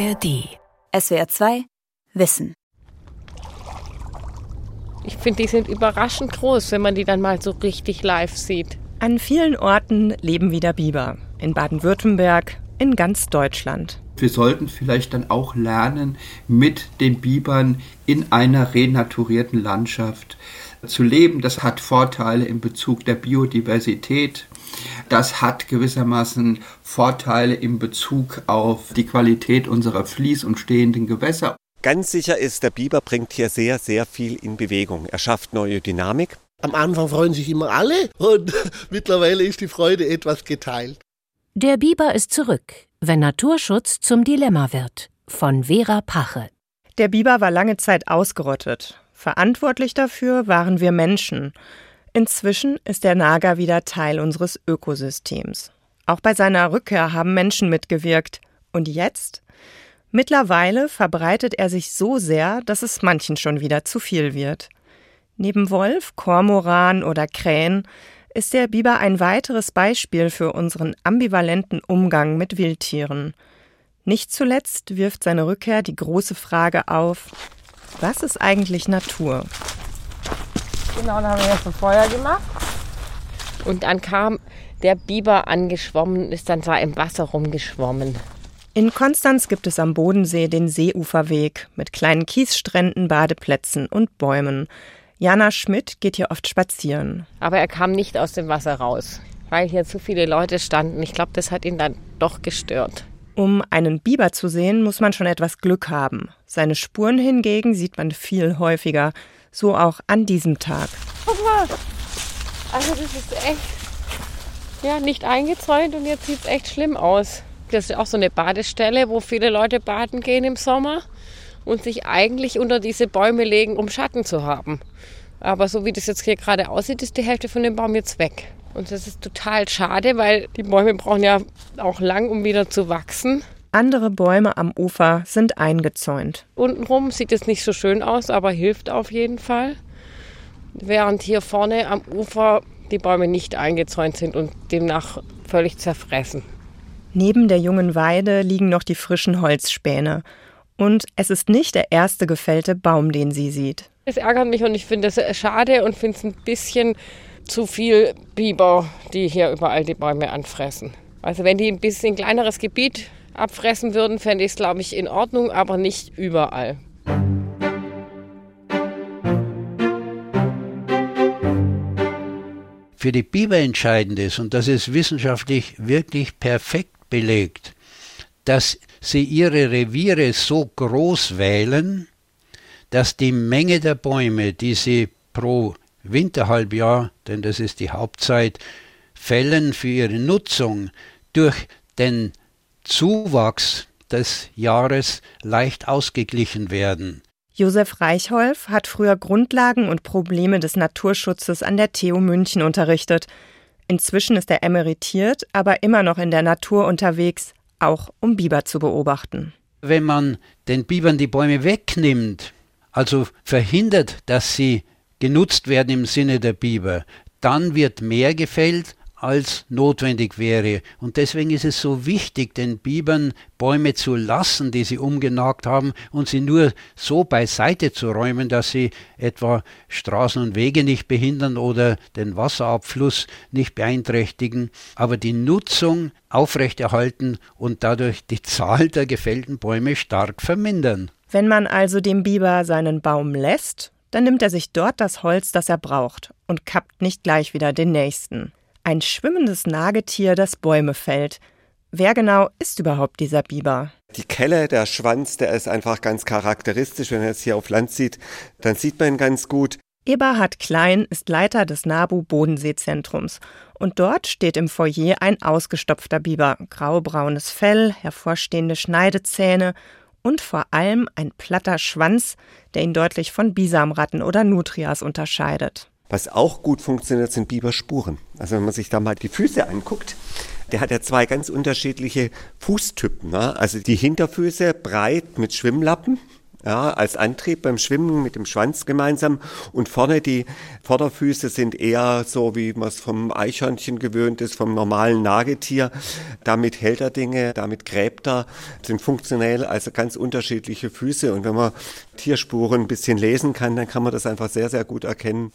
ARD. SWR 2 Wissen. Ich finde, die sind überraschend groß, wenn man die dann mal so richtig live sieht. An vielen Orten leben wieder Biber. In Baden-Württemberg, in ganz Deutschland. Wir sollten vielleicht dann auch lernen, mit den Bibern in einer renaturierten Landschaft zu leben. Das hat Vorteile in Bezug der Biodiversität. Das hat gewissermaßen Vorteile in Bezug auf die Qualität unserer fließ- und stehenden Gewässer. Ganz sicher ist, der Biber bringt hier sehr, sehr viel in Bewegung. Er schafft neue Dynamik. Am Anfang freuen sich immer alle und mittlerweile ist die Freude etwas geteilt. Der Biber ist zurück, wenn Naturschutz zum Dilemma wird. Von Vera Pache. Der Biber war lange Zeit ausgerottet. Verantwortlich dafür waren wir Menschen. Inzwischen ist der Nager wieder Teil unseres Ökosystems. Auch bei seiner Rückkehr haben Menschen mitgewirkt. Und jetzt? Mittlerweile verbreitet er sich so sehr, dass es manchen schon wieder zu viel wird. Neben Wolf, Kormoran oder Krähen ist der Biber ein weiteres Beispiel für unseren ambivalenten Umgang mit Wildtieren. Nicht zuletzt wirft seine Rückkehr die große Frage auf, was ist eigentlich Natur? Genau, da haben wir jetzt ein Feuer gemacht. Und dann kam der Biber angeschwommen, ist dann zwar im Wasser rumgeschwommen. In Konstanz gibt es am Bodensee den Seeuferweg mit kleinen Kiesstränden, Badeplätzen und Bäumen. Jana Schmidt geht hier oft spazieren. Aber er kam nicht aus dem Wasser raus, weil hier zu viele Leute standen. Ich glaube, das hat ihn dann doch gestört. Um einen Biber zu sehen, muss man schon etwas Glück haben. Seine Spuren hingegen sieht man viel häufiger, so auch an diesem Tag. Guck mal, also das ist echt ja, nicht eingezäunt und jetzt sieht es echt schlimm aus. Das ist auch so eine Badestelle, wo viele Leute baden gehen im Sommer und sich eigentlich unter diese Bäume legen, um Schatten zu haben. Aber so wie das jetzt hier gerade aussieht, ist die Hälfte von dem Baum jetzt weg. Und das ist total schade, weil die Bäume brauchen ja auch lang, um wieder zu wachsen. Andere Bäume am Ufer sind eingezäunt. Untenrum sieht es nicht so schön aus, aber hilft auf jeden Fall. Während hier vorne am Ufer die Bäume nicht eingezäunt sind und demnach völlig zerfressen. Neben der jungen Weide liegen noch die frischen Holzspäne. Und es ist nicht der erste gefällte Baum, den sie sieht. Es ärgert mich und ich finde es schade und finde es ein bisschen zu viel Biber, die hier überall die Bäume anfressen. Also wenn die ein bisschen kleineres Gebiet abfressen würden, fände ich es, glaube ich, in Ordnung, aber nicht überall. Für die Biber entscheidend ist, und das ist wissenschaftlich wirklich perfekt belegt, dass sie ihre Reviere so groß wählen, dass die Menge der Bäume, die sie pro Winterhalbjahr, denn das ist die Hauptzeit, fällen für ihre Nutzung durch den Zuwachs des Jahres leicht ausgeglichen werden. Josef Reichholf hat früher Grundlagen und Probleme des Naturschutzes an der TU München unterrichtet. Inzwischen ist er emeritiert, aber immer noch in der Natur unterwegs, auch um Biber zu beobachten. Wenn man den Bibern die Bäume wegnimmt, also verhindert, dass sie genutzt werden im Sinne der Biber, dann wird mehr gefällt, als notwendig wäre. Und deswegen ist es so wichtig, den Bibern Bäume zu lassen, die sie umgenagt haben, und sie nur so beiseite zu räumen, dass sie etwa Straßen und Wege nicht behindern oder den Wasserabfluss nicht beeinträchtigen, aber die Nutzung aufrechterhalten und dadurch die Zahl der gefällten Bäume stark vermindern. Wenn man also dem Biber seinen Baum lässt, dann nimmt er sich dort das Holz, das er braucht, und kappt nicht gleich wieder den nächsten. Ein schwimmendes Nagetier, das Bäume fällt. Wer genau ist überhaupt dieser Biber? Die Kelle, der Schwanz, der ist einfach ganz charakteristisch. Wenn man jetzt hier auf Land sieht, dann sieht man ihn ganz gut. Eberhard Klein ist Leiter des NABU Bodenseezentrums. Und dort steht im Foyer ein ausgestopfter Biber. Graubraunes Fell, hervorstehende Schneidezähne und vor allem ein platter Schwanz, der ihn deutlich von Bisamratten oder Nutrias unterscheidet. Was auch gut funktioniert, sind Biberspuren. Also wenn man sich da mal die Füße anguckt, der hat ja zwei ganz unterschiedliche Fußtypen. Ne? Also die Hinterfüße breit mit Schwimmlappen ja, als Antrieb beim Schwimmen mit dem Schwanz gemeinsam. Und vorne die Vorderfüße sind eher so, wie man es vom Eichhörnchen gewöhnt ist, vom normalen Nagetier. Damit hält er Dinge, damit gräbt er, sind funktionell also ganz unterschiedliche Füße. Und wenn man Tierspuren ein bisschen lesen kann, dann kann man das einfach sehr, sehr gut erkennen.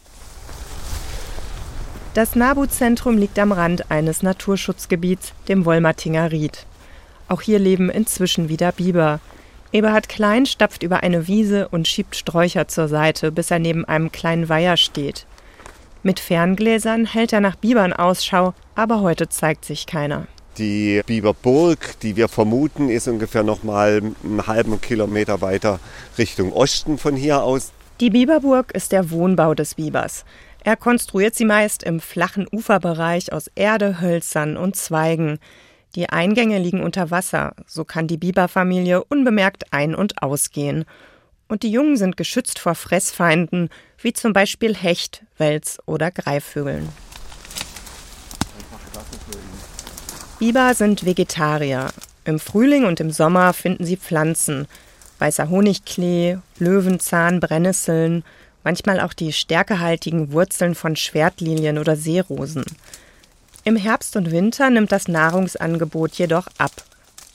Das Nabu-Zentrum liegt am Rand eines Naturschutzgebiets, dem Wolmatinger Ried. Auch hier leben inzwischen wieder Biber. Eberhard Klein stapft über eine Wiese und schiebt Sträucher zur Seite, bis er neben einem kleinen Weiher steht. Mit Ferngläsern hält er nach Bibern Ausschau, aber heute zeigt sich keiner. Die Biberburg, die wir vermuten, ist ungefähr noch mal einen halben Kilometer weiter Richtung Osten von hier aus. Die Biberburg ist der Wohnbau des Bibers. Er konstruiert sie meist im flachen Uferbereich aus Erde, Hölzern und Zweigen. Die Eingänge liegen unter Wasser, so kann die Biberfamilie unbemerkt ein- und ausgehen. Und die Jungen sind geschützt vor Fressfeinden, wie zum Beispiel Hecht, Wels oder Greifvögeln. Biber sind Vegetarier. Im Frühling und im Sommer finden sie Pflanzen. Weißer Honigklee, Löwenzahn, Brennnesseln, manchmal auch die stärkehaltigen Wurzeln von Schwertlilien oder Seerosen. Im Herbst und Winter nimmt das Nahrungsangebot jedoch ab.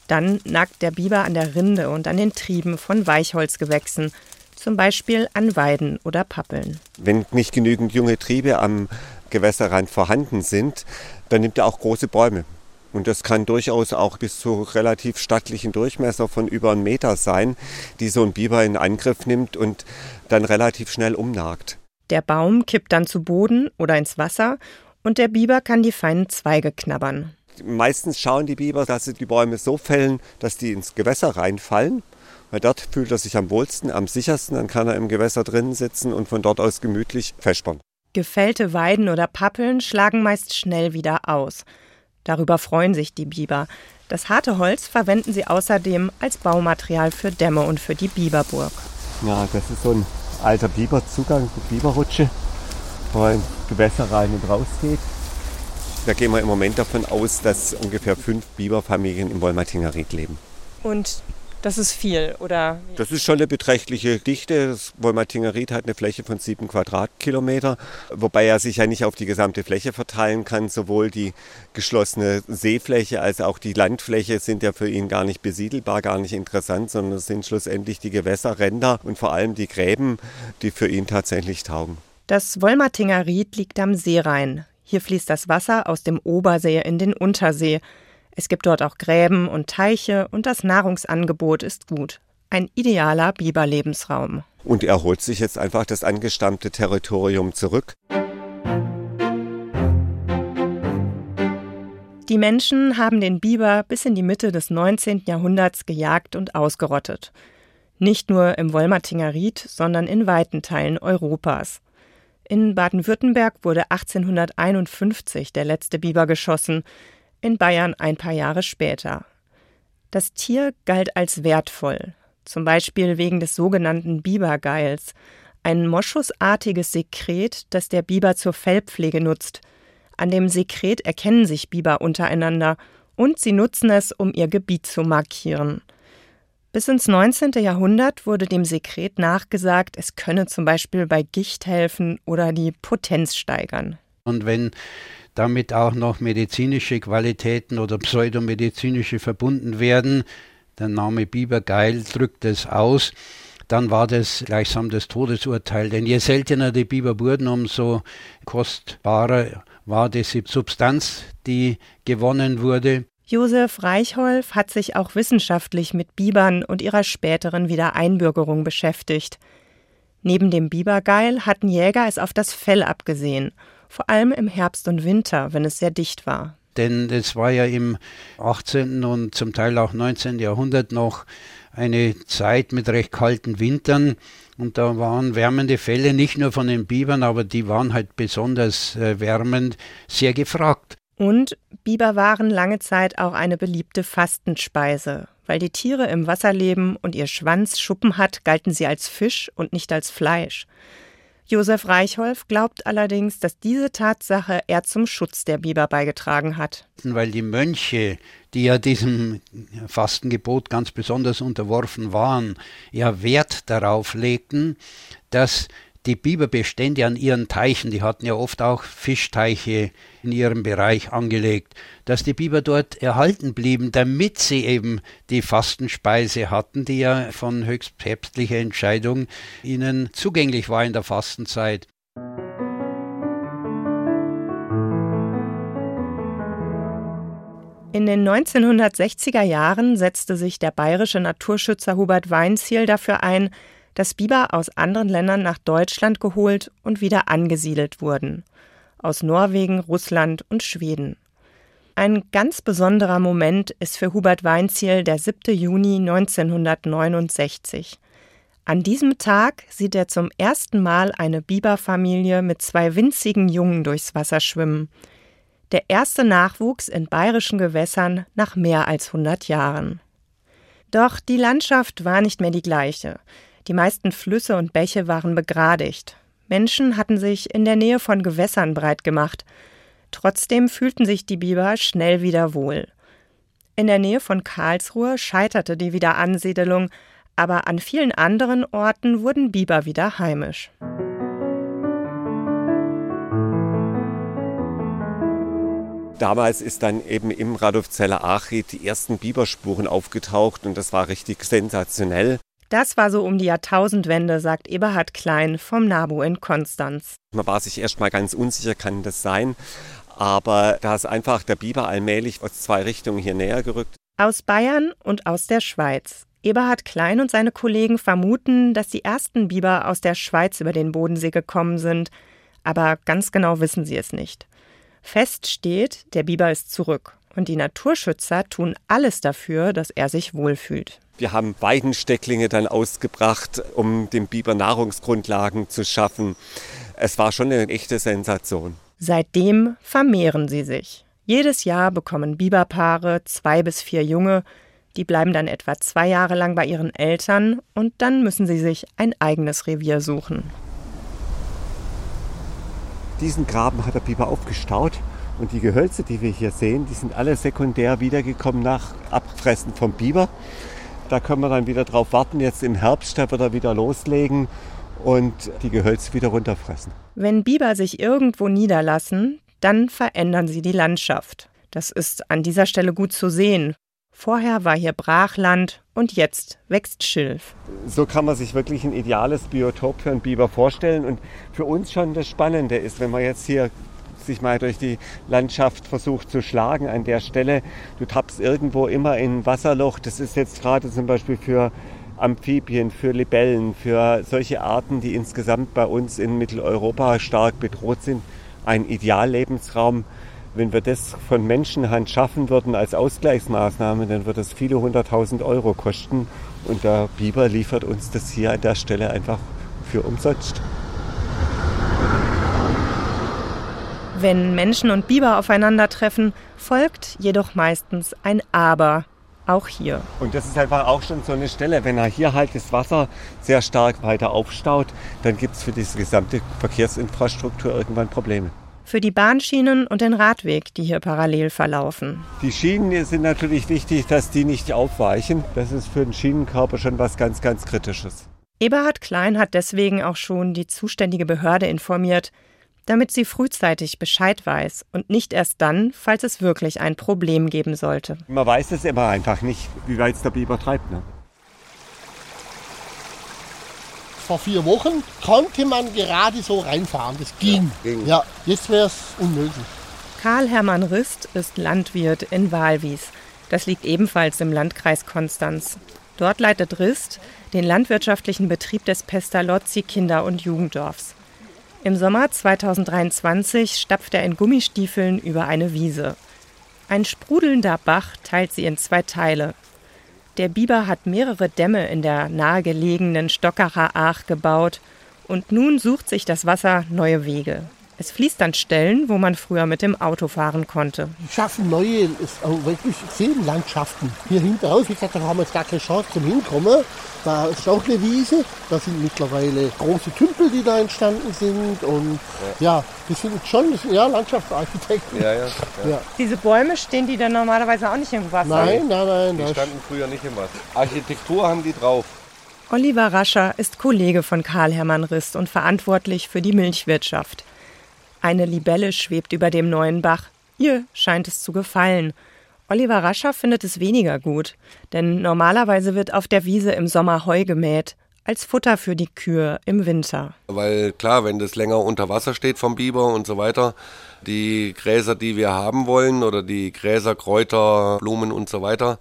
Dann nagt der Biber an der Rinde und an den Trieben von Weichholzgewächsen, zum Beispiel an Weiden oder Pappeln. Wenn nicht genügend junge Triebe am Gewässerrand vorhanden sind, dann nimmt er auch große Bäume. Und das kann durchaus auch bis zu relativ stattlichen Durchmesser von über einem Meter sein, die so ein Biber in Angriff nimmt und dann relativ schnell umnagt. Der Baum kippt dann zu Boden oder ins Wasser und der Biber kann die feinen Zweige knabbern. Meistens schauen die Biber, dass sie die Bäume so fällen, dass die ins Gewässer reinfallen. Weil dort fühlt er sich am wohlsten, am sichersten, dann kann er im Gewässer drinnen sitzen und von dort aus gemütlich vespern. Gefällte Weiden oder Pappeln schlagen meist schnell wieder aus. Darüber freuen sich die Biber. Das harte Holz verwenden sie außerdem als Baumaterial für Dämme und für die Biberburg. Ja, das ist so ein alter Biberzugang, die Biberrutsche, wo man ins Gewässer rein und raus geht. Da gehen wir im Moment davon aus, dass ungefähr fünf Biberfamilien im Wolmatinger Ried leben. Und das ist viel, oder? Das ist schon eine beträchtliche Dichte. Das Wolmatinger Ried hat eine Fläche von sieben Quadratkilometer, wobei er sich ja nicht auf die gesamte Fläche verteilen kann. Sowohl die geschlossene Seefläche als auch die Landfläche sind ja für ihn gar nicht besiedelbar, gar nicht interessant, sondern es sind schlussendlich die Gewässerränder und vor allem die Gräben, die für ihn tatsächlich taugen. Das Wolmatinger Ried liegt am Seerhein. Hier fließt das Wasser aus dem Obersee in den Untersee. Es gibt dort auch Gräben und Teiche und das Nahrungsangebot ist gut. Ein idealer Biberlebensraum. Und er holt sich jetzt einfach das angestammte Territorium zurück. Die Menschen haben den Biber bis in die Mitte des 19. Jahrhunderts gejagt und ausgerottet. Nicht nur im Wolmatinger Ried, sondern in weiten Teilen Europas. In Baden-Württemberg wurde 1851 der letzte Biber geschossen in Bayern ein paar Jahre später. Das Tier galt als wertvoll, zum Beispiel wegen des sogenannten Bibergeils, ein moschusartiges Sekret, das der Biber zur Fellpflege nutzt. An dem Sekret erkennen sich Biber untereinander und sie nutzen es, um ihr Gebiet zu markieren. Bis ins 19. Jahrhundert wurde dem Sekret nachgesagt, es könne zum Beispiel bei Gicht helfen oder die Potenz steigern. Und wenn damit auch noch medizinische Qualitäten oder pseudomedizinische verbunden werden. Der Name Bibergeil drückt es aus. Dann war das gleichsam das Todesurteil. Denn je seltener die Biber wurden, umso kostbarer war diese Substanz, die gewonnen wurde. Josef Reichholf hat sich auch wissenschaftlich mit Bibern und ihrer späteren Wiedereinbürgerung beschäftigt. Neben dem Bibergeil hatten Jäger es auf das Fell abgesehen vor allem im Herbst und Winter, wenn es sehr dicht war. Denn es war ja im 18. und zum Teil auch 19. Jahrhundert noch eine Zeit mit recht kalten Wintern. Und da waren wärmende Fälle nicht nur von den Bibern, aber die waren halt besonders äh, wärmend sehr gefragt. Und Biber waren lange Zeit auch eine beliebte Fastenspeise. Weil die Tiere im Wasser leben und ihr Schwanz Schuppen hat, galten sie als Fisch und nicht als Fleisch. Josef Reichholf glaubt allerdings, dass diese Tatsache eher zum Schutz der Biber beigetragen hat. Weil die Mönche, die ja diesem Fastengebot ganz besonders unterworfen waren, ja Wert darauf legten, dass die Biberbestände an ihren Teichen, die hatten ja oft auch Fischteiche in ihrem Bereich angelegt, dass die Biber dort erhalten blieben, damit sie eben die Fastenspeise hatten, die ja von höchst päpstlicher Entscheidung ihnen zugänglich war in der Fastenzeit. In den 1960er Jahren setzte sich der bayerische Naturschützer Hubert Weinziel dafür ein, dass Biber aus anderen Ländern nach Deutschland geholt und wieder angesiedelt wurden. Aus Norwegen, Russland und Schweden. Ein ganz besonderer Moment ist für Hubert Weinziel der 7. Juni 1969. An diesem Tag sieht er zum ersten Mal eine Biberfamilie mit zwei winzigen Jungen durchs Wasser schwimmen. Der erste Nachwuchs in bayerischen Gewässern nach mehr als 100 Jahren. Doch die Landschaft war nicht mehr die gleiche. Die meisten Flüsse und Bäche waren begradigt. Menschen hatten sich in der Nähe von Gewässern breit gemacht. Trotzdem fühlten sich die Biber schnell wieder wohl. In der Nähe von Karlsruhe scheiterte die Wiederansiedelung, aber an vielen anderen Orten wurden Biber wieder heimisch. Damals ist dann eben im Radolfzeller Achried die ersten Biberspuren aufgetaucht und das war richtig sensationell. Das war so um die Jahrtausendwende, sagt Eberhard Klein vom NABU in Konstanz. Man war sich erst mal ganz unsicher, kann das sein? Aber da ist einfach der Biber allmählich aus zwei Richtungen hier näher gerückt. Aus Bayern und aus der Schweiz. Eberhard Klein und seine Kollegen vermuten, dass die ersten Biber aus der Schweiz über den Bodensee gekommen sind, aber ganz genau wissen sie es nicht. Fest steht, der Biber ist zurück und die Naturschützer tun alles dafür, dass er sich wohlfühlt. Wir haben Weidenstecklinge dann ausgebracht, um dem Biber Nahrungsgrundlagen zu schaffen. Es war schon eine echte Sensation. Seitdem vermehren sie sich. Jedes Jahr bekommen Biberpaare zwei bis vier Junge. Die bleiben dann etwa zwei Jahre lang bei ihren Eltern und dann müssen sie sich ein eigenes Revier suchen. Diesen Graben hat der Biber aufgestaut und die Gehölze, die wir hier sehen, die sind alle sekundär wiedergekommen nach Abfressen vom Biber. Da können wir dann wieder drauf warten. Jetzt im Herbst, da wird er wieder loslegen und die Gehölze wieder runterfressen. Wenn Biber sich irgendwo niederlassen, dann verändern sie die Landschaft. Das ist an dieser Stelle gut zu sehen. Vorher war hier Brachland und jetzt wächst Schilf. So kann man sich wirklich ein ideales Biotop für einen Biber vorstellen. Und für uns schon das Spannende ist, wenn man jetzt hier sich mal durch die Landschaft versucht zu schlagen an der Stelle. Du tappst irgendwo immer in ein Wasserloch. Das ist jetzt gerade zum Beispiel für Amphibien, für Libellen, für solche Arten, die insgesamt bei uns in Mitteleuropa stark bedroht sind, ein Ideallebensraum. Wenn wir das von Menschenhand schaffen würden als Ausgleichsmaßnahme, dann würde es viele hunderttausend Euro kosten. Und der Biber liefert uns das hier an der Stelle einfach für umsonst. Wenn Menschen und Biber aufeinandertreffen, folgt jedoch meistens ein Aber. Auch hier. Und das ist einfach auch schon so eine Stelle, wenn er hier halt das Wasser sehr stark weiter aufstaut, dann gibt es für diese gesamte Verkehrsinfrastruktur irgendwann Probleme. Für die Bahnschienen und den Radweg, die hier parallel verlaufen. Die Schienen sind natürlich wichtig, dass die nicht aufweichen. Das ist für den Schienenkörper schon was ganz, ganz Kritisches. Eberhard Klein hat deswegen auch schon die zuständige Behörde informiert, damit sie frühzeitig Bescheid weiß und nicht erst dann, falls es wirklich ein Problem geben sollte. Man weiß es immer einfach nicht, wie weit es der Biber treibt. Ne? Vor vier Wochen konnte man gerade so reinfahren. Das ging. Ja, ging. ja jetzt wäre es unmöglich. Karl-Hermann Rist ist Landwirt in Walwies. Das liegt ebenfalls im Landkreis Konstanz. Dort leitet Rist den landwirtschaftlichen Betrieb des Pestalozzi Kinder- und Jugenddorfs. Im Sommer 2023 stapft er in Gummistiefeln über eine Wiese. Ein sprudelnder Bach teilt sie in zwei Teile. Der Biber hat mehrere Dämme in der nahegelegenen Stockacher Aach gebaut und nun sucht sich das Wasser neue Wege. Es fließt an Stellen, wo man früher mit dem Auto fahren konnte. Die schaffen neue, wirklich Seenlandschaften. Hier hinten raus, wie gesagt, da haben wir jetzt gar keine Chance zum Hinkommen. Da ist auch eine Wiese, da sind mittlerweile große Tümpel, die da entstanden sind. Und ja, ja die sind schon das sind, ja, Landschaftsarchitekten. Ja, ja, ja, Diese Bäume stehen die dann normalerweise auch nicht im Wasser? Nein, nein, nein. Die standen früher nicht im Wasser. Architektur haben die drauf. Oliver Rascher ist Kollege von Karl Hermann Rist und verantwortlich für die Milchwirtschaft. Eine Libelle schwebt über dem neuen Bach. Ihr scheint es zu gefallen. Oliver Rascher findet es weniger gut, denn normalerweise wird auf der Wiese im Sommer Heu gemäht, als Futter für die Kühe im Winter. Weil klar, wenn das länger unter Wasser steht vom Biber und so weiter, die Gräser, die wir haben wollen oder die Gräser, Kräuter, Blumen und so weiter,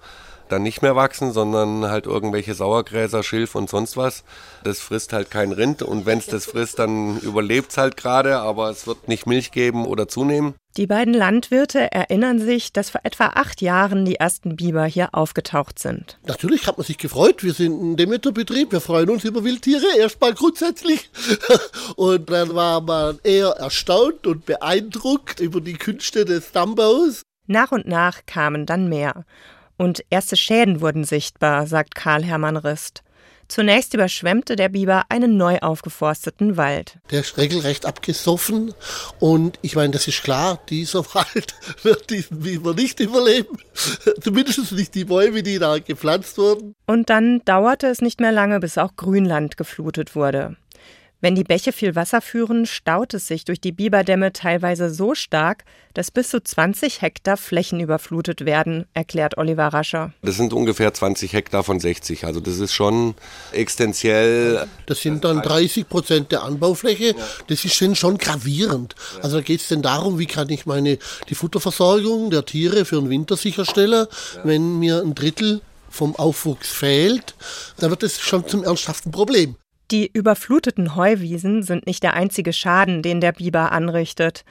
dann nicht mehr wachsen, sondern halt irgendwelche Sauergräser, Schilf und sonst was. Das frisst halt kein Rind und wenn es das frisst, dann überlebt es halt gerade, aber es wird nicht Milch geben oder zunehmen. Die beiden Landwirte erinnern sich, dass vor etwa acht Jahren die ersten Biber hier aufgetaucht sind. Natürlich hat man sich gefreut. Wir sind ein Demeterbetrieb. Wir freuen uns über Wildtiere. Erstmal grundsätzlich. Und dann war man eher erstaunt und beeindruckt über die Künste des Dammbaus. Nach und nach kamen dann mehr. Und erste Schäden wurden sichtbar, sagt Karl Hermann Rist. Zunächst überschwemmte der Biber einen neu aufgeforsteten Wald. Der ist regelrecht abgesoffen und ich meine, das ist klar, dieser Wald wird diesen Biber nicht überleben. Zumindest nicht die Bäume, die da gepflanzt wurden. Und dann dauerte es nicht mehr lange, bis auch Grünland geflutet wurde. Wenn die Bäche viel Wasser führen, staut es sich durch die Biberdämme teilweise so stark, dass bis zu 20 Hektar Flächen überflutet werden, erklärt Oliver Rascher. Das sind ungefähr 20 Hektar von 60. Also das ist schon extensiell. Das sind dann 30 Prozent der Anbaufläche. Das ist schon gravierend. Also da geht es denn darum, wie kann ich meine die Futterversorgung der Tiere für den Winter sicherstellen, wenn mir ein Drittel vom Aufwuchs fehlt, dann wird es schon zum ernsthaften Problem. Die überfluteten Heuwiesen sind nicht der einzige Schaden, den der Biber anrichtet.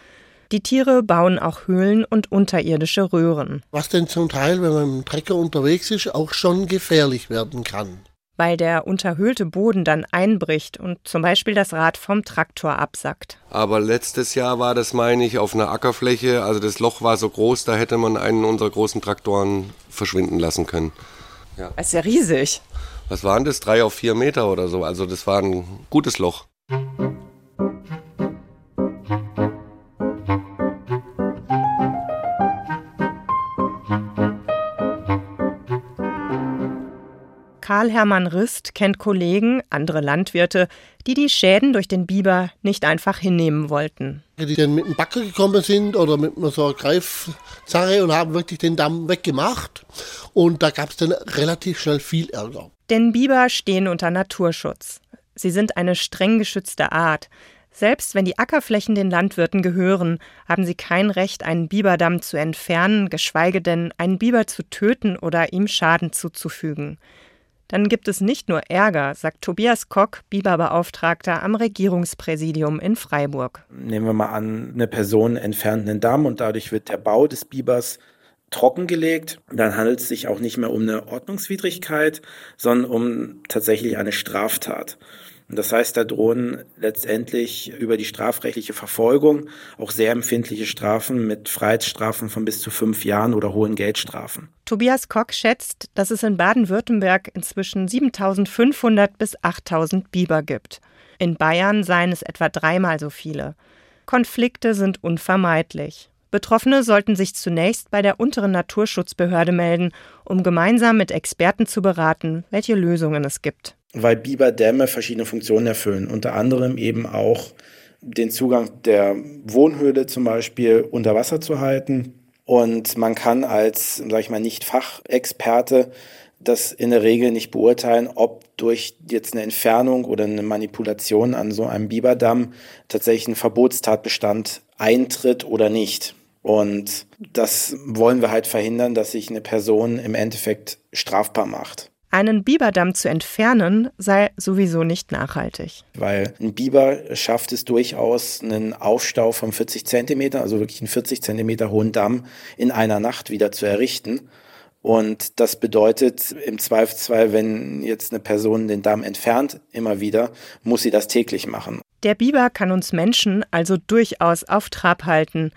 Die Tiere bauen auch Höhlen und unterirdische Röhren. Was denn zum Teil, wenn man im Trecker unterwegs ist, auch schon gefährlich werden kann. Weil der unterhöhlte Boden dann einbricht und zum Beispiel das Rad vom Traktor absackt. Aber letztes Jahr war das, meine ich, auf einer Ackerfläche. Also das Loch war so groß, da hätte man einen unserer großen Traktoren verschwinden lassen können. Ja. Das ist ja riesig was waren das, drei auf vier Meter oder so. Also das war ein gutes Loch. Karl Hermann Rist kennt Kollegen, andere Landwirte, die die Schäden durch den Biber nicht einfach hinnehmen wollten. Die dann mit dem Backer gekommen sind oder mit so einer Greifzarre und haben wirklich den Damm weggemacht. Und da gab es dann relativ schnell viel Ärger. Denn Biber stehen unter Naturschutz. Sie sind eine streng geschützte Art. Selbst wenn die Ackerflächen den Landwirten gehören, haben sie kein Recht, einen Biberdamm zu entfernen, geschweige denn einen Biber zu töten oder ihm Schaden zuzufügen. Dann gibt es nicht nur Ärger, sagt Tobias Kock, Biberbeauftragter am Regierungspräsidium in Freiburg. Nehmen wir mal an, eine Person entfernt einen Damm und dadurch wird der Bau des Bibers trockengelegt. Dann handelt es sich auch nicht mehr um eine Ordnungswidrigkeit, sondern um tatsächlich eine Straftat. Und das heißt, da drohen letztendlich über die strafrechtliche Verfolgung auch sehr empfindliche Strafen mit Freiheitsstrafen von bis zu fünf Jahren oder hohen Geldstrafen. Tobias Kock schätzt, dass es in Baden-Württemberg inzwischen 7500 bis 8000 Biber gibt. In Bayern seien es etwa dreimal so viele. Konflikte sind unvermeidlich. Betroffene sollten sich zunächst bei der unteren Naturschutzbehörde melden, um gemeinsam mit Experten zu beraten, welche Lösungen es gibt. Weil Biberdämme verschiedene Funktionen erfüllen, unter anderem eben auch den Zugang der Wohnhöhle zum Beispiel unter Wasser zu halten. Und man kann als, sag ich mal, nicht Fachexperte das in der Regel nicht beurteilen, ob durch jetzt eine Entfernung oder eine Manipulation an so einem Biberdamm tatsächlich ein Verbotstatbestand eintritt oder nicht. Und das wollen wir halt verhindern, dass sich eine Person im Endeffekt strafbar macht. Einen Biberdamm zu entfernen sei sowieso nicht nachhaltig. Weil ein Biber schafft es durchaus, einen Aufstau von 40 Zentimeter, also wirklich einen 40 Zentimeter hohen Damm in einer Nacht wieder zu errichten. Und das bedeutet im Zweifelsfall, wenn jetzt eine Person den Damm entfernt, immer wieder, muss sie das täglich machen. Der Biber kann uns Menschen also durchaus auf Trab halten.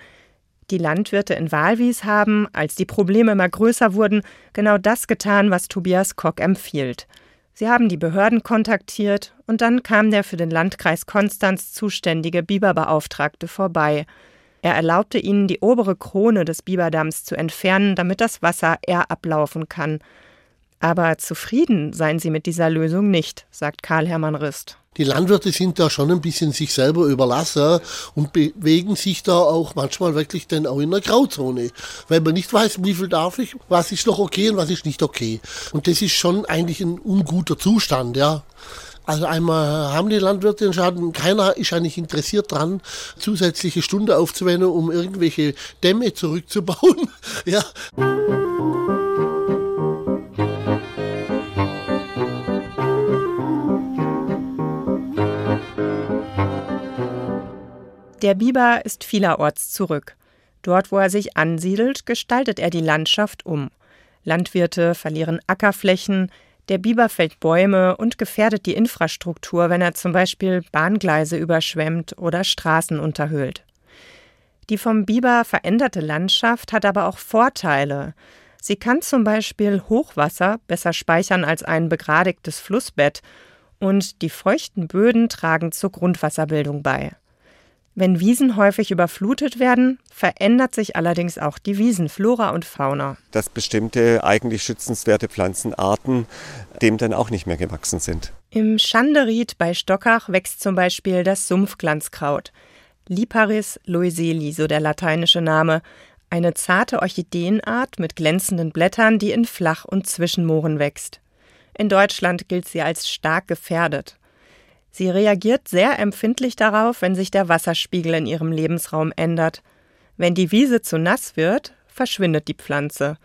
Die Landwirte in Walwies haben, als die Probleme immer größer wurden, genau das getan, was Tobias Kock empfiehlt. Sie haben die Behörden kontaktiert und dann kam der für den Landkreis Konstanz zuständige Biberbeauftragte vorbei. Er erlaubte ihnen, die obere Krone des Biberdamms zu entfernen, damit das Wasser eher ablaufen kann. Aber zufrieden seien sie mit dieser Lösung nicht, sagt Karl Hermann Rist. Die Landwirte sind da schon ein bisschen sich selber überlassen und bewegen sich da auch manchmal wirklich dann auch in der Grauzone, weil man nicht weiß, wie viel darf ich, was ist noch okay und was ist nicht okay. Und das ist schon eigentlich ein unguter Zustand, ja. Also einmal haben die Landwirte den Schaden, keiner ist eigentlich interessiert dran, zusätzliche Stunde aufzuwenden, um irgendwelche Dämme zurückzubauen. ja. Der Biber ist vielerorts zurück. Dort, wo er sich ansiedelt, gestaltet er die Landschaft um. Landwirte verlieren Ackerflächen, der Biber fällt Bäume und gefährdet die Infrastruktur, wenn er zum Beispiel Bahngleise überschwemmt oder Straßen unterhöhlt. Die vom Biber veränderte Landschaft hat aber auch Vorteile. Sie kann zum Beispiel Hochwasser besser speichern als ein begradigtes Flussbett und die feuchten Böden tragen zur Grundwasserbildung bei. Wenn Wiesen häufig überflutet werden, verändert sich allerdings auch die Wiesenflora und Fauna. Dass bestimmte eigentlich schützenswerte Pflanzenarten dem dann auch nicht mehr gewachsen sind. Im Schanderied bei Stockach wächst zum Beispiel das Sumpfglanzkraut. Liparis loiseli, so der lateinische Name. Eine zarte Orchideenart mit glänzenden Blättern, die in Flach- und Zwischenmooren wächst. In Deutschland gilt sie als stark gefährdet. Sie reagiert sehr empfindlich darauf, wenn sich der Wasserspiegel in ihrem Lebensraum ändert. Wenn die Wiese zu nass wird, verschwindet die Pflanze.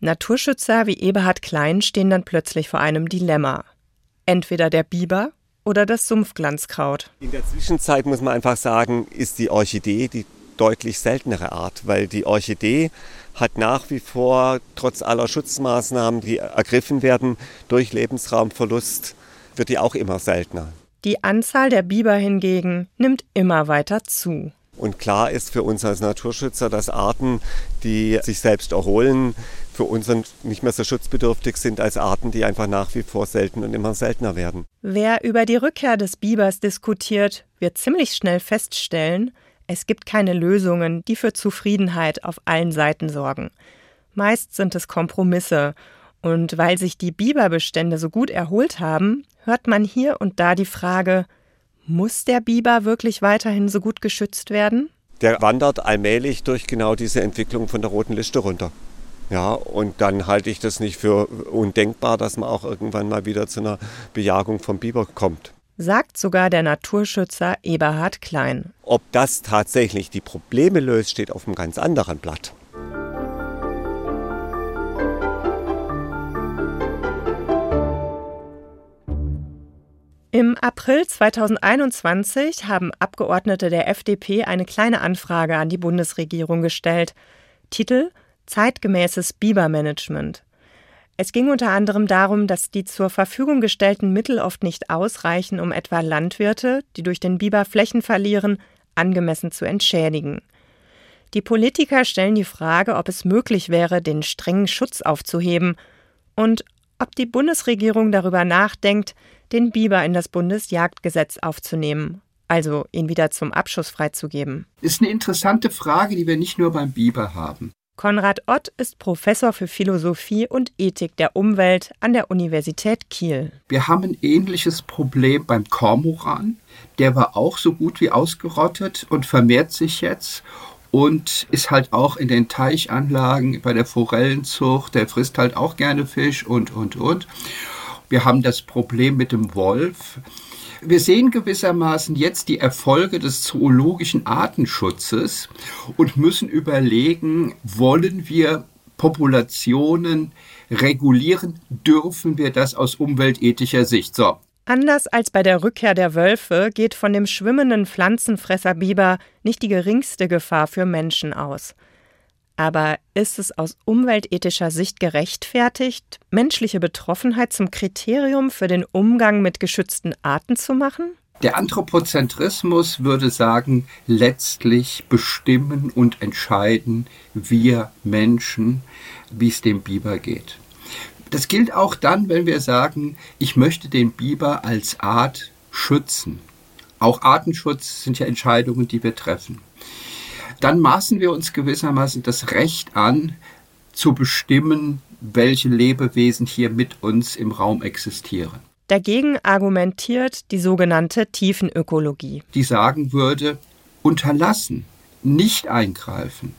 Naturschützer wie Eberhard Klein stehen dann plötzlich vor einem Dilemma. Entweder der Biber oder das Sumpfglanzkraut. In der Zwischenzeit muss man einfach sagen, ist die Orchidee die deutlich seltenere Art, weil die Orchidee hat nach wie vor trotz aller Schutzmaßnahmen, die ergriffen werden, durch Lebensraumverlust, wird die auch immer seltener. Die Anzahl der Biber hingegen nimmt immer weiter zu. Und klar ist für uns als Naturschützer, dass Arten, die sich selbst erholen, für uns nicht mehr so schutzbedürftig sind als Arten, die einfach nach wie vor selten und immer seltener werden. Wer über die Rückkehr des Bibers diskutiert, wird ziemlich schnell feststellen, es gibt keine Lösungen, die für Zufriedenheit auf allen Seiten sorgen. Meist sind es Kompromisse und weil sich die Biberbestände so gut erholt haben, hört man hier und da die Frage, muss der Biber wirklich weiterhin so gut geschützt werden? Der wandert allmählich durch genau diese Entwicklung von der roten Liste runter. Ja, und dann halte ich das nicht für undenkbar, dass man auch irgendwann mal wieder zu einer Bejagung vom Biber kommt. Sagt sogar der Naturschützer Eberhard Klein. Ob das tatsächlich die Probleme löst, steht auf einem ganz anderen Blatt. Im April 2021 haben Abgeordnete der FDP eine kleine Anfrage an die Bundesregierung gestellt. Titel Zeitgemäßes Bibermanagement. Es ging unter anderem darum, dass die zur Verfügung gestellten Mittel oft nicht ausreichen, um etwa Landwirte, die durch den Biber Flächen verlieren, angemessen zu entschädigen. Die Politiker stellen die Frage, ob es möglich wäre, den strengen Schutz aufzuheben und ob die Bundesregierung darüber nachdenkt, den Biber in das Bundesjagdgesetz aufzunehmen, also ihn wieder zum Abschuss freizugeben. Ist eine interessante Frage, die wir nicht nur beim Biber haben. Konrad Ott ist Professor für Philosophie und Ethik der Umwelt an der Universität Kiel. Wir haben ein ähnliches Problem beim Kormoran. Der war auch so gut wie ausgerottet und vermehrt sich jetzt und ist halt auch in den Teichanlagen bei der Forellenzucht. Der frisst halt auch gerne Fisch und, und, und. Wir haben das Problem mit dem Wolf. Wir sehen gewissermaßen jetzt die Erfolge des zoologischen Artenschutzes und müssen überlegen, wollen wir Populationen regulieren? Dürfen wir das aus umweltethischer Sicht? So. Anders als bei der Rückkehr der Wölfe geht von dem schwimmenden Pflanzenfresser Biber nicht die geringste Gefahr für Menschen aus. Aber ist es aus umweltethischer Sicht gerechtfertigt, menschliche Betroffenheit zum Kriterium für den Umgang mit geschützten Arten zu machen? Der Anthropozentrismus würde sagen, letztlich bestimmen und entscheiden wir Menschen, wie es dem Biber geht. Das gilt auch dann, wenn wir sagen, ich möchte den Biber als Art schützen. Auch Artenschutz sind ja Entscheidungen, die wir treffen. Dann maßen wir uns gewissermaßen das Recht an, zu bestimmen, welche Lebewesen hier mit uns im Raum existieren. Dagegen argumentiert die sogenannte Tiefenökologie. Die sagen würde, unterlassen, nicht eingreifen,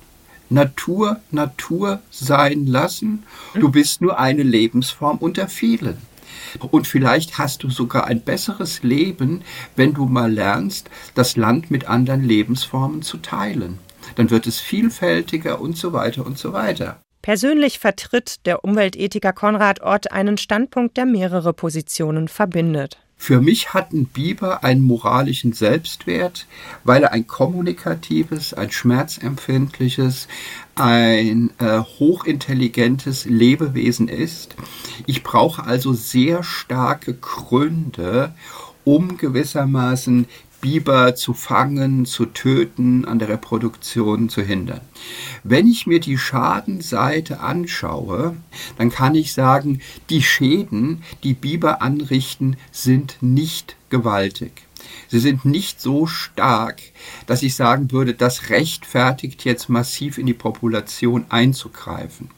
Natur Natur sein lassen. Du bist nur eine Lebensform unter vielen. Und vielleicht hast du sogar ein besseres Leben, wenn du mal lernst, das Land mit anderen Lebensformen zu teilen. Dann wird es vielfältiger und so weiter und so weiter. Persönlich vertritt der Umweltethiker Konrad Ott einen Standpunkt, der mehrere Positionen verbindet. Für mich hat ein Biber einen moralischen Selbstwert, weil er ein kommunikatives, ein schmerzempfindliches, ein äh, hochintelligentes Lebewesen ist. Ich brauche also sehr starke Gründe, um gewissermaßen Biber zu fangen, zu töten, an der Reproduktion zu hindern. Wenn ich mir die Schadenseite anschaue, dann kann ich sagen, die Schäden, die Biber anrichten, sind nicht gewaltig. Sie sind nicht so stark, dass ich sagen würde, das rechtfertigt jetzt massiv in die Population einzugreifen.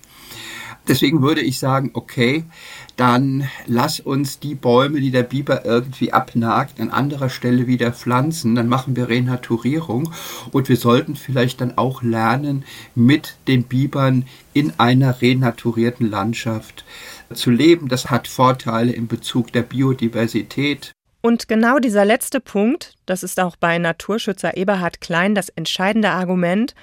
Deswegen würde ich sagen, okay, dann lass uns die Bäume, die der Biber irgendwie abnagt, an anderer Stelle wieder pflanzen. Dann machen wir Renaturierung und wir sollten vielleicht dann auch lernen, mit den Bibern in einer renaturierten Landschaft zu leben. Das hat Vorteile in Bezug der Biodiversität. Und genau dieser letzte Punkt, das ist auch bei Naturschützer Eberhard Klein das entscheidende Argument,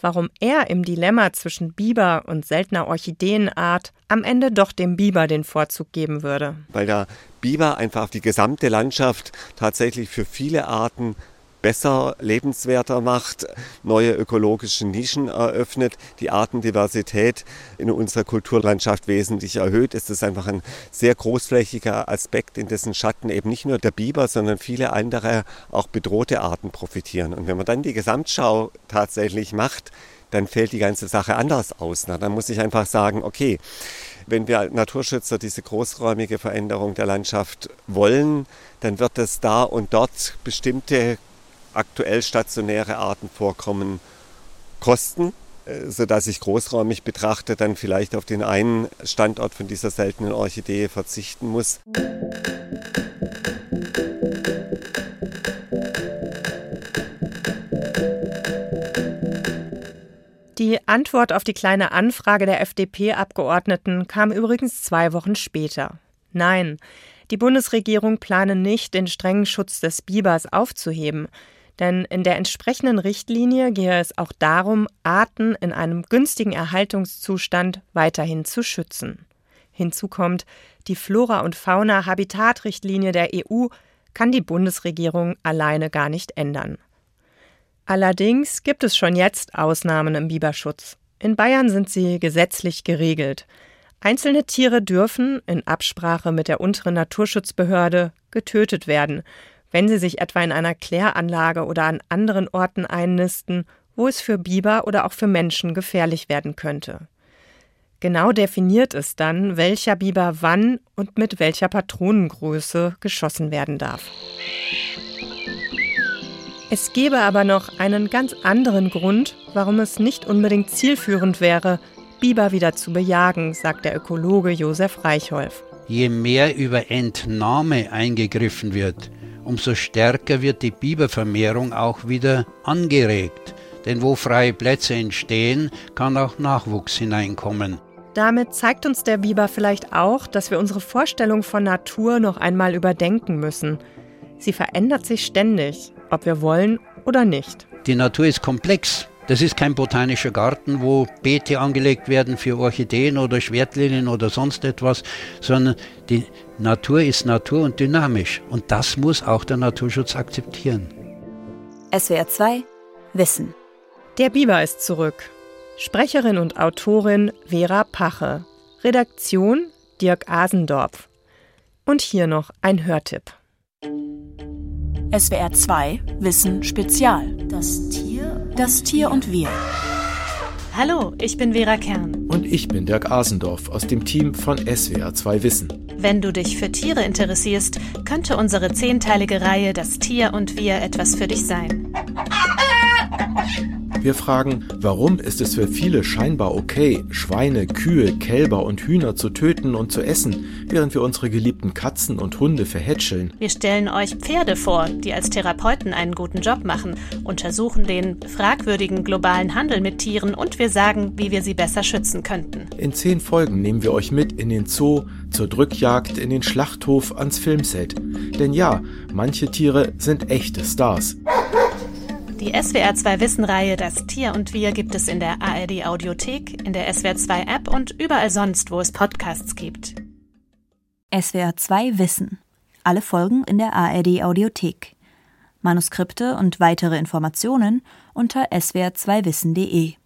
warum er im Dilemma zwischen Biber und seltener Orchideenart am Ende doch dem Biber den Vorzug geben würde. Weil der Biber einfach die gesamte Landschaft tatsächlich für viele Arten besser, lebenswerter macht, neue ökologische Nischen eröffnet, die Artendiversität in unserer Kulturlandschaft wesentlich erhöht. Es ist einfach ein sehr großflächiger Aspekt, in dessen Schatten eben nicht nur der Biber, sondern viele andere auch bedrohte Arten profitieren. Und wenn man dann die Gesamtschau tatsächlich macht, dann fällt die ganze Sache anders aus. Na, dann muss ich einfach sagen, okay, wenn wir Naturschützer diese großräumige Veränderung der Landschaft wollen, dann wird es da und dort bestimmte aktuell stationäre Artenvorkommen kosten, äh, sodass ich großräumig betrachte dann vielleicht auf den einen Standort von dieser seltenen Orchidee verzichten muss. Die Antwort auf die kleine Anfrage der FDP-Abgeordneten kam übrigens zwei Wochen später. Nein, die Bundesregierung plane nicht, den strengen Schutz des Bibers aufzuheben. Denn in der entsprechenden Richtlinie gehe es auch darum, Arten in einem günstigen Erhaltungszustand weiterhin zu schützen. Hinzu kommt, die Flora- und Fauna-Habitat-Richtlinie der EU kann die Bundesregierung alleine gar nicht ändern. Allerdings gibt es schon jetzt Ausnahmen im Biberschutz. In Bayern sind sie gesetzlich geregelt. Einzelne Tiere dürfen, in Absprache mit der unteren Naturschutzbehörde, getötet werden, wenn sie sich etwa in einer Kläranlage oder an anderen Orten einnisten, wo es für Biber oder auch für Menschen gefährlich werden könnte. Genau definiert es dann, welcher Biber wann und mit welcher Patronengröße geschossen werden darf. Es gäbe aber noch einen ganz anderen Grund, warum es nicht unbedingt zielführend wäre, Biber wieder zu bejagen, sagt der Ökologe Josef Reichholf. Je mehr über Entnahme eingegriffen wird, umso stärker wird die Bibervermehrung auch wieder angeregt. Denn wo freie Plätze entstehen, kann auch Nachwuchs hineinkommen. Damit zeigt uns der Biber vielleicht auch, dass wir unsere Vorstellung von Natur noch einmal überdenken müssen. Sie verändert sich ständig, ob wir wollen oder nicht. Die Natur ist komplex. Das ist kein botanischer Garten, wo Beete angelegt werden für Orchideen oder Schwertlilien oder sonst etwas, sondern die Natur ist Natur und dynamisch. Und das muss auch der Naturschutz akzeptieren. SWR 2 Wissen. Der Biber ist zurück. Sprecherin und Autorin Vera Pache. Redaktion Dirk Asendorf. Und hier noch ein Hörtipp. SWR 2 Wissen Spezial. Das Tier. Das Tier und wir. Hallo, ich bin Vera Kern. Und ich bin Dirk Asendorf aus dem Team von SWR 2 Wissen. Wenn du dich für Tiere interessierst, könnte unsere zehnteilige Reihe Das Tier und wir etwas für dich sein. Wir fragen, warum ist es für viele scheinbar okay, Schweine, Kühe, Kälber und Hühner zu töten und zu essen, während wir unsere geliebten Katzen und Hunde verhätscheln? Wir stellen euch Pferde vor, die als Therapeuten einen guten Job machen, untersuchen den fragwürdigen globalen Handel mit Tieren und wir sagen, wie wir sie besser schützen könnten. In zehn Folgen nehmen wir euch mit in den Zoo, zur Drückjagd, in den Schlachthof, ans Filmset. Denn ja, manche Tiere sind echte Stars. Die SWR 2 Wissen-Reihe Das Tier und Wir gibt es in der ARD Audiothek, in der SWR 2 App und überall sonst, wo es Podcasts gibt. SWR 2 Wissen. Alle Folgen in der ARD Audiothek. Manuskripte und weitere Informationen unter swr2wissen.de.